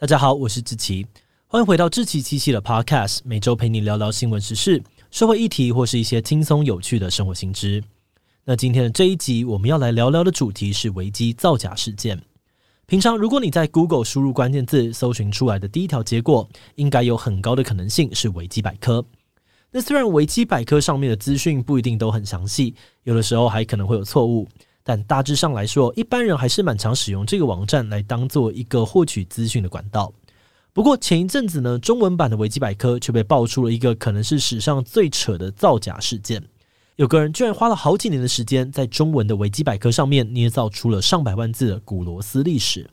大家好，我是志奇，欢迎回到志奇七七的 Podcast，每周陪你聊聊新闻时事、社会议题或是一些轻松有趣的生活新知。那今天的这一集，我们要来聊聊的主题是维基造假事件。平常如果你在 Google 输入关键字，搜寻出来的第一条结果，应该有很高的可能性是维基百科。那虽然维基百科上面的资讯不一定都很详细，有的时候还可能会有错误。但大致上来说，一般人还是蛮常使用这个网站来当做一个获取资讯的管道。不过前一阵子呢，中文版的维基百科却被爆出了一个可能是史上最扯的造假事件。有个人居然花了好几年的时间，在中文的维基百科上面捏造出了上百万字的古罗斯历史，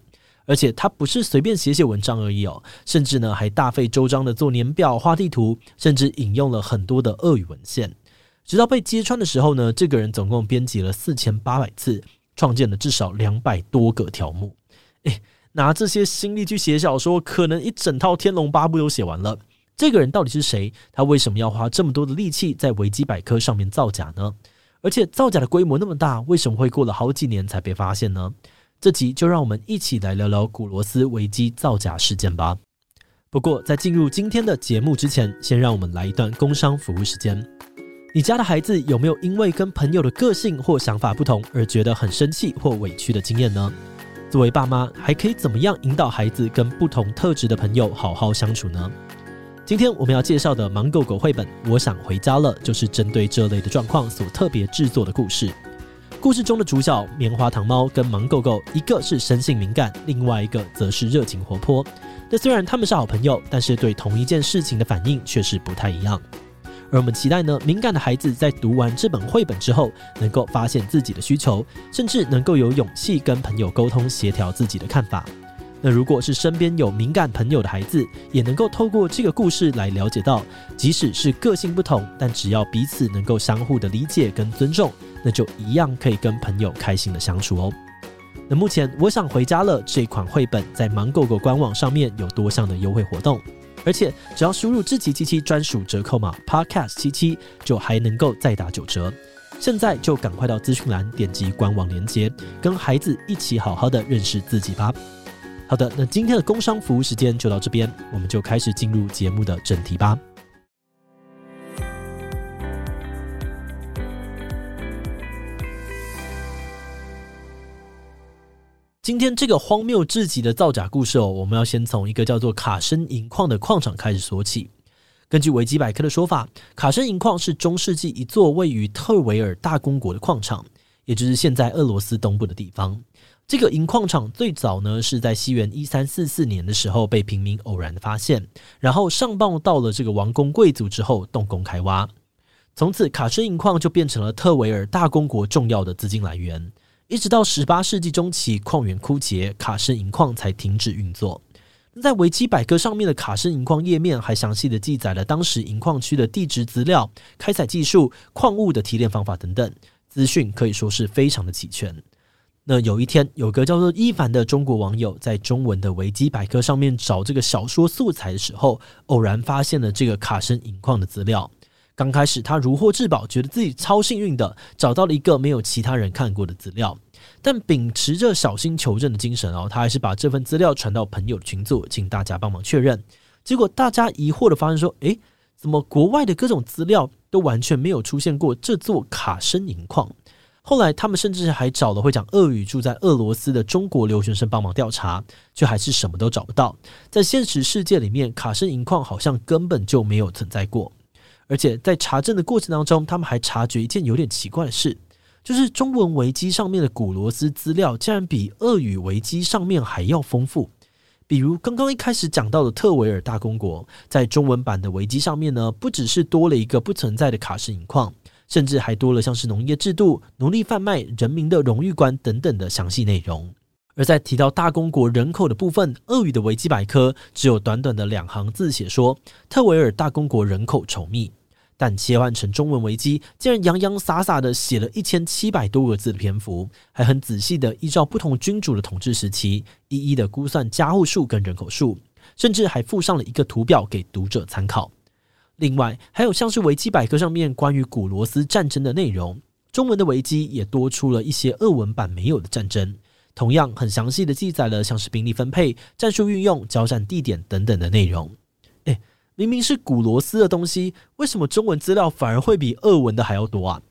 而且他不是随便写写文章而已哦，甚至呢还大费周章的做年表、画地图，甚至引用了很多的俄语文献。直到被揭穿的时候呢，这个人总共编辑了四千八百字，创建了至少两百多个条目。诶，拿这些心力去写小说，可能一整套《天龙八部》都写完了。这个人到底是谁？他为什么要花这么多的力气在维基百科上面造假呢？而且造假的规模那么大，为什么会过了好几年才被发现呢？这集就让我们一起来聊聊古罗斯维基造假事件吧。不过在进入今天的节目之前，先让我们来一段工商服务时间。你家的孩子有没有因为跟朋友的个性或想法不同而觉得很生气或委屈的经验呢？作为爸妈，还可以怎么样引导孩子跟不同特质的朋友好好相处呢？今天我们要介绍的《芒狗狗》绘本《我想回家了》，就是针对这类的状况所特别制作的故事。故事中的主角棉花糖猫跟芒狗狗，一个是生性敏感，另外一个则是热情活泼。那虽然他们是好朋友，但是对同一件事情的反应却是不太一样。而我们期待呢，敏感的孩子在读完这本绘本之后，能够发现自己的需求，甚至能够有勇气跟朋友沟通协调自己的看法。那如果是身边有敏感朋友的孩子，也能够透过这个故事来了解到，即使是个性不同，但只要彼此能够相互的理解跟尊重，那就一样可以跟朋友开心的相处哦。那目前我想回家了这款绘本在芒狗狗官网上面有多项的优惠活动。而且只要输入志祺七七专属折扣码 Podcast 七七，就还能够再打九折。现在就赶快到资讯栏点击官网链接，跟孩子一起好好的认识自己吧。好的，那今天的工商服务时间就到这边，我们就开始进入节目的正题吧。今天这个荒谬至极的造假故事哦，我们要先从一个叫做卡申银矿的矿场开始说起。根据维基百科的说法，卡申银矿是中世纪一座位于特维尔大公国的矿场，也就是现在俄罗斯东部的地方。这个银矿场最早呢是在西元一三四四年的时候被平民偶然的发现，然后上报到了这个王公贵族之后动工开挖，从此卡申银矿就变成了特维尔大公国重要的资金来源。一直到十八世纪中期，矿源枯竭，卡申银矿才停止运作。在维基百科上面的卡申银矿页面，还详细的记载了当时银矿区的地质资料、开采技术、矿物的提炼方法等等，资讯可以说是非常的齐全。那有一天，有个叫做伊凡的中国网友在中文的维基百科上面找这个小说素材的时候，偶然发现了这个卡申银矿的资料。刚开始，他如获至宝，觉得自己超幸运的找到了一个没有其他人看过的资料。但秉持着小心求证的精神哦，他还是把这份资料传到朋友的群组，请大家帮忙确认。结果大家疑惑的发现说：“诶，怎么国外的各种资料都完全没有出现过这座卡申银矿？”后来他们甚至还找了会讲俄语、住在俄罗斯的中国留学生帮忙调查，却还是什么都找不到。在现实世界里面，卡申银矿好像根本就没有存在过。而且在查证的过程当中，他们还察觉一件有点奇怪的事，就是中文维基上面的古罗斯资料竟然比俄语维基上面还要丰富。比如刚刚一开始讲到的特维尔大公国，在中文版的维基上面呢，不只是多了一个不存在的卡申银矿，甚至还多了像是农业制度、奴隶贩卖、人民的荣誉观等等的详细内容。而在提到大公国人口的部分，俄语的维基百科只有短短的两行字写说特维尔大公国人口稠密，但切换成中文维基，竟然洋洋洒洒的写了一千七百多个字的篇幅，还很仔细的依照不同君主的统治时期，一一的估算家户数跟人口数，甚至还附上了一个图表给读者参考。另外，还有像是维基百科上面关于古罗斯战争的内容，中文的维基也多出了一些俄文版没有的战争。同样很详细的记载了像是兵力分配、战术运用、交战地点等等的内容。诶，明明是古罗斯的东西，为什么中文资料反而会比俄文的还要多啊？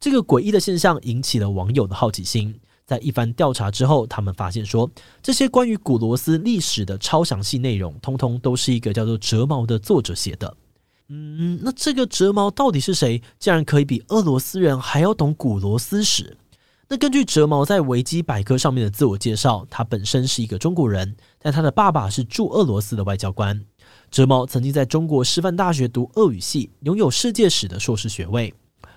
这个诡异的现象引起了网友的好奇心。在一番调查之后，他们发现说，这些关于古罗斯历史的超详细内容，通通都是一个叫做哲毛的作者写的。嗯，那这个哲毛到底是谁？竟然可以比俄罗斯人还要懂古罗斯史？那根据哲毛在维基百科上面的自我介绍，他本身是一个中国人，但他的爸爸是驻俄罗斯的外交官。哲毛曾经在中国师范大学读俄语系，拥有世界史的硕士学位。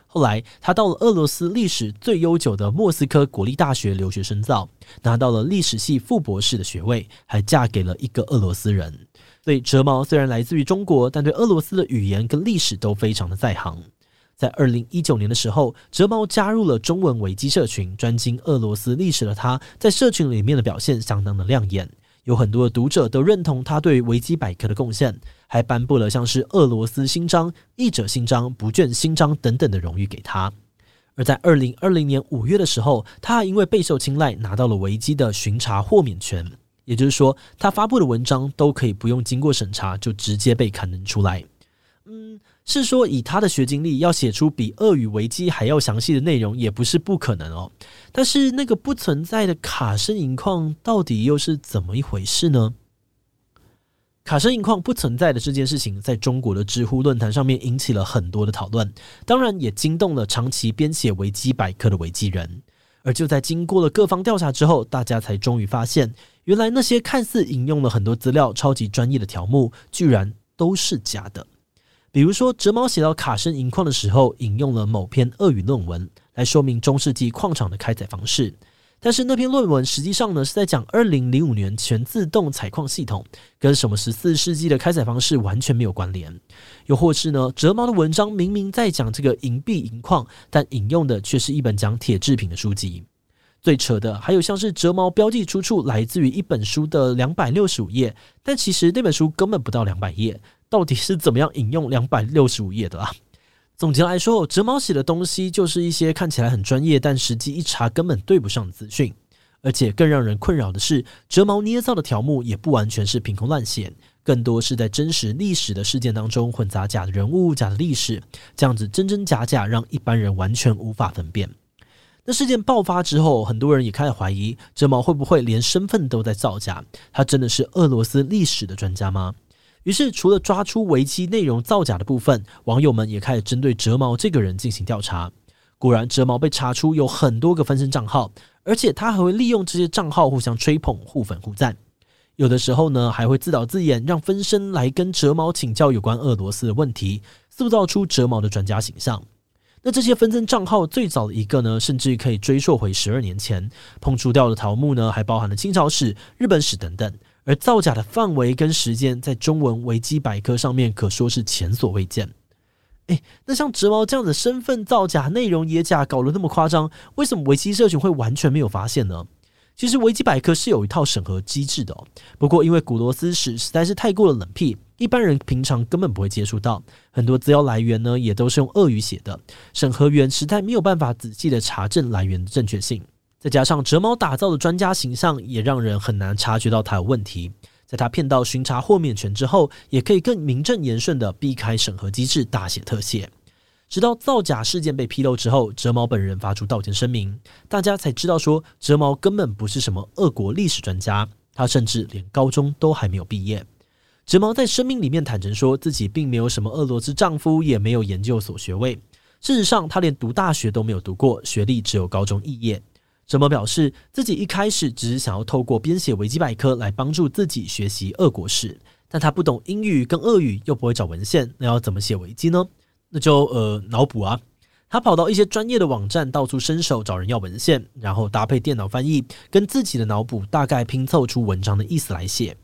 后来，他到了俄罗斯历史最悠久的莫斯科国立大学留学深造，拿到了历史系副博士的学位，还嫁给了一个俄罗斯人。所以，哲毛虽然来自于中国，但对俄罗斯的语言跟历史都非常的在行。在二零一九年的时候，哲毛加入了中文维基社群，专精俄罗斯历史的他，在社群里面的表现相当的亮眼。有很多的读者都认同他对维基百科的贡献，还颁布了像是俄罗斯勋章、译者勋章、不倦勋章等等的荣誉给他。而在二零二零年五月的时候，他因为备受青睐，拿到了维基的巡查豁免权，也就是说，他发布的文章都可以不用经过审查就直接被刊登出来。嗯。是说，以他的学经历，要写出比俄语维基还要详细的内容，也不是不可能哦。但是，那个不存在的卡生银矿到底又是怎么一回事呢？卡生银矿不存在的这件事情，在中国的知乎论坛上面引起了很多的讨论，当然也惊动了长期编写维基百科的维基人。而就在经过了各方调查之后，大家才终于发现，原来那些看似引用了很多资料、超级专业的条目，居然都是假的。比如说，哲毛写到卡生银矿的时候，引用了某篇俄语论文来说明中世纪矿场的开采方式，但是那篇论文实际上呢是在讲二零零五年全自动采矿系统，跟什么十四世纪的开采方式完全没有关联。又或是呢，哲毛的文章明明在讲这个银币银矿，但引用的却是一本讲铁制品的书籍。最扯的还有像是哲毛标记出处来自于一本书的两百六十五页，但其实那本书根本不到两百页。到底是怎么样引用两百六十五页的啊？总结来说，哲毛写的东西就是一些看起来很专业，但实际一查根本对不上的资讯。而且更让人困扰的是，哲毛捏造的条目也不完全是凭空乱写，更多是在真实历史的事件当中混杂假的人物、假的历史，这样子真真假假，让一般人完全无法分辨。那事件爆发之后，很多人也开始怀疑，哲毛会不会连身份都在造假？他真的是俄罗斯历史的专家吗？于是，除了抓出维基内容造假的部分，网友们也开始针对哲毛这个人进行调查。果然，哲毛被查出有很多个分身账号，而且他还会利用这些账号互相吹捧、互粉互赞。有的时候呢，还会自导自演，让分身来跟哲毛请教有关俄罗斯的问题，塑造出哲毛的专家形象。那这些分身账号最早的一个呢，甚至可以追溯回十二年前，碰触掉的桃木呢，还包含了清朝史、日本史等等。而造假的范围跟时间，在中文维基百科上面可说是前所未见。诶，那像哲毛这样的身份造假、内容也假，搞得那么夸张，为什么维基社群会完全没有发现呢？其实维基百科是有一套审核机制的哦。不过因为古罗斯史实在是太过了冷僻，一般人平常根本不会接触到。很多资料来源呢，也都是用俄语写的，审核员实在没有办法仔细的查证来源的正确性。再加上哲毛打造的专家形象，也让人很难察觉到他有问题。在他骗到巡查豁免权之后，也可以更名正言顺地避开审核机制，大写特写。直到造假事件被披露之后，哲毛本人发出道歉声明，大家才知道说，哲毛根本不是什么俄国历史专家，他甚至连高中都还没有毕业。哲毛在声明里面坦诚说自己并没有什么俄罗斯丈夫，也没有研究所学位。事实上，他连读大学都没有读过，学历只有高中肄业。哲毛表示，自己一开始只是想要透过编写维基百科来帮助自己学习俄国史，但他不懂英语跟俄语，又不会找文献，那要怎么写维基呢？那就呃脑补啊。他跑到一些专业的网站，到处伸手找人要文献，然后搭配电脑翻译，跟自己的脑补大概拼凑出文章的意思来写。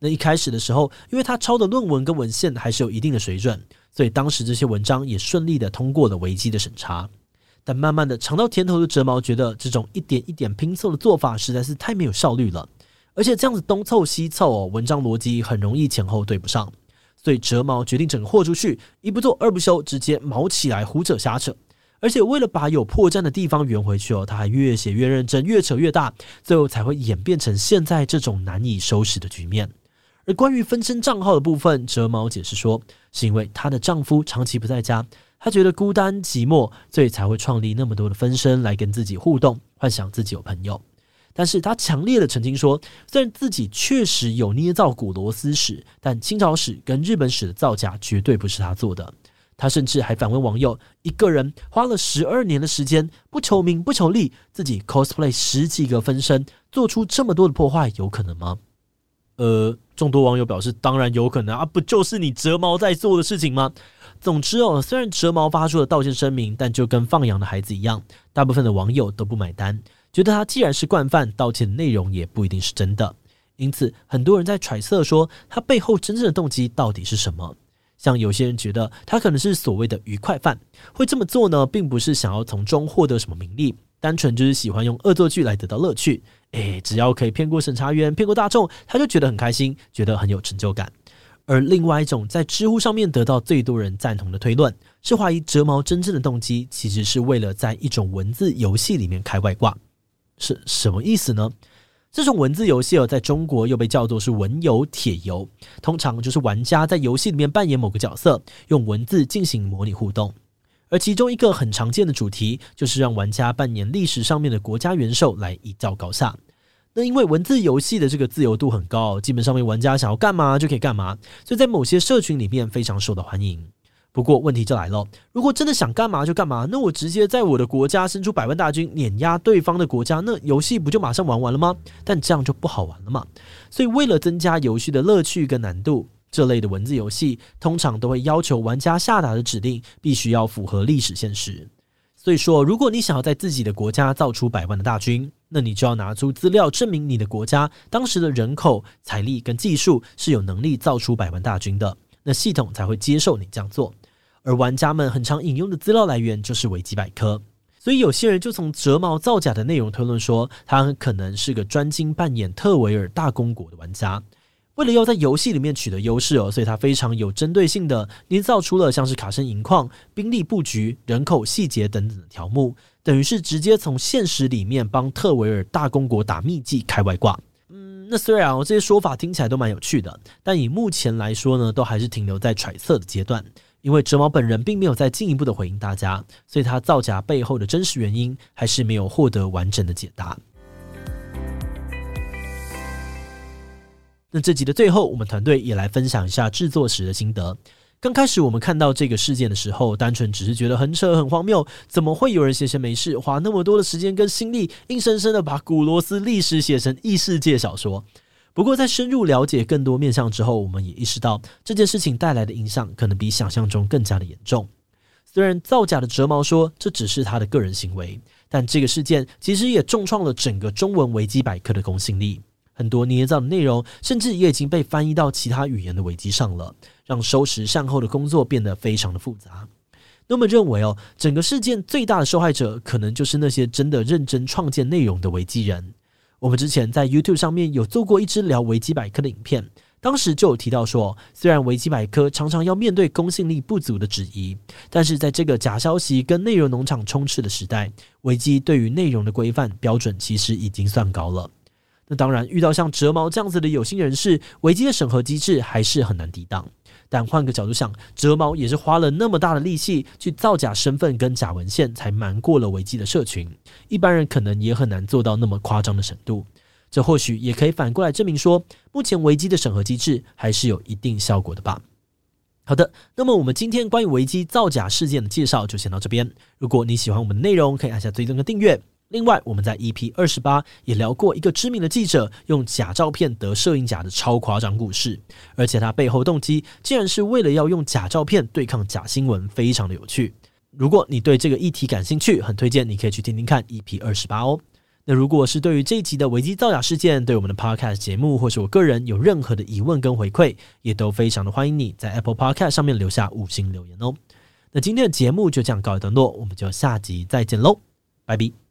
那一开始的时候，因为他抄的论文跟文献还是有一定的水准，所以当时这些文章也顺利的通过了维基的审查。但慢慢的尝到甜头的哲毛觉得这种一点一点拼凑的做法实在是太没有效率了，而且这样子东凑西凑哦，文章逻辑很容易前后对不上，所以哲毛决定整个豁出去，一不做二不休，直接毛起来胡扯瞎扯。而且为了把有破绽的地方圆回去哦，他还越写越认真，越扯越大，最后才会演变成现在这种难以收拾的局面。而关于分身账号的部分，折毛解释说，是因为她的丈夫长期不在家，他觉得孤单寂寞，所以才会创立那么多的分身来跟自己互动，幻想自己有朋友。但是他强烈的澄清说，虽然自己确实有捏造古罗斯史，但清朝史跟日本史的造假绝对不是他做的。他甚至还反问网友：一个人花了十二年的时间，不求名不求利，自己 cosplay 十几个分身，做出这么多的破坏，有可能吗？呃，众多网友表示，当然有可能啊，不就是你折毛在做的事情吗？总之哦，虽然折毛发出了道歉声明，但就跟放羊的孩子一样，大部分的网友都不买单，觉得他既然是惯犯，道歉的内容也不一定是真的。因此，很多人在揣测说，他背后真正的动机到底是什么？像有些人觉得他可能是所谓的愉快犯，会这么做呢，并不是想要从中获得什么名利，单纯就是喜欢用恶作剧来得到乐趣。诶，只要可以骗过审查员、骗过大众，他就觉得很开心，觉得很有成就感。而另外一种在知乎上面得到最多人赞同的推论，是怀疑折毛真正的动机其实是为了在一种文字游戏里面开外挂。是什么意思呢？这种文字游戏哦，在中国又被叫做是文游、帖游，通常就是玩家在游戏里面扮演某个角色，用文字进行模拟互动。而其中一个很常见的主题，就是让玩家扮演历史上面的国家元首来一较高下。那因为文字游戏的这个自由度很高，基本上面玩家想要干嘛就可以干嘛，所以在某些社群里面非常受到欢迎。不过问题就来了，如果真的想干嘛就干嘛，那我直接在我的国家伸出百万大军碾压对方的国家，那游戏不就马上玩完了吗？但这样就不好玩了嘛。所以为了增加游戏的乐趣跟难度，这类的文字游戏通常都会要求玩家下达的指令必须要符合历史现实。所以说，如果你想要在自己的国家造出百万的大军，那你就要拿出资料证明你的国家当时的人口、财力跟技术是有能力造出百万大军的，那系统才会接受你这样做。而玩家们很常引用的资料来源就是维基百科，所以有些人就从折毛造假的内容推论说，他很可能是个专精扮演特维尔大公国的玩家，为了要在游戏里面取得优势哦，所以他非常有针对性的捏造出了像是卡森银矿、兵力布局、人口细节等等的条目，等于是直接从现实里面帮特维尔大公国打秘技开外挂。嗯，那虽然哦这些说法听起来都蛮有趣的，但以目前来说呢，都还是停留在揣测的阶段。因为折毛本人并没有再进一步的回应大家，所以他造假背后的真实原因还是没有获得完整的解答。那这集的最后，我们团队也来分享一下制作时的心得。刚开始我们看到这个事件的时候，单纯只是觉得很扯很荒谬，怎么会有人闲闲没事花那么多的时间跟心力，硬生生的把古罗斯历史写成异世界小说？不过，在深入了解更多面向之后，我们也意识到这件事情带来的影响可能比想象中更加的严重。虽然造假的折毛说这只是他的个人行为，但这个事件其实也重创了整个中文维基百科的公信力。很多捏造的内容，甚至也已经被翻译到其他语言的维基上了，让收拾善后的工作变得非常的复杂。那么认为哦，整个事件最大的受害者，可能就是那些真的认真创建内容的维基人。我们之前在 YouTube 上面有做过一支聊维基百科的影片，当时就有提到说，虽然维基百科常常要面对公信力不足的质疑，但是在这个假消息跟内容农场充斥的时代，维基对于内容的规范标准其实已经算高了。那当然，遇到像折毛这样子的有心人士，维基的审核机制还是很难抵挡。但换个角度想，折毛也是花了那么大的力气去造假身份跟假文献，才瞒过了维基的社群。一般人可能也很难做到那么夸张的程度。这或许也可以反过来证明说，目前维基的审核机制还是有一定效果的吧。好的，那么我们今天关于维基造假事件的介绍就先到这边。如果你喜欢我们的内容，可以按下追踪跟订阅。另外，我们在 EP 二十八也聊过一个知名的记者用假照片得摄影奖的超夸张故事，而且他背后动机竟然是为了要用假照片对抗假新闻，非常的有趣。如果你对这个议题感兴趣，很推荐你可以去听听看 EP 二十八哦。那如果是对于这一集的维基造假事件，对我们的 Podcast 节目或是我个人有任何的疑问跟回馈，也都非常的欢迎你在 Apple Podcast 上面留下五星留言哦。那今天的节目就这样告一段落，我们就下集再见喽，拜拜。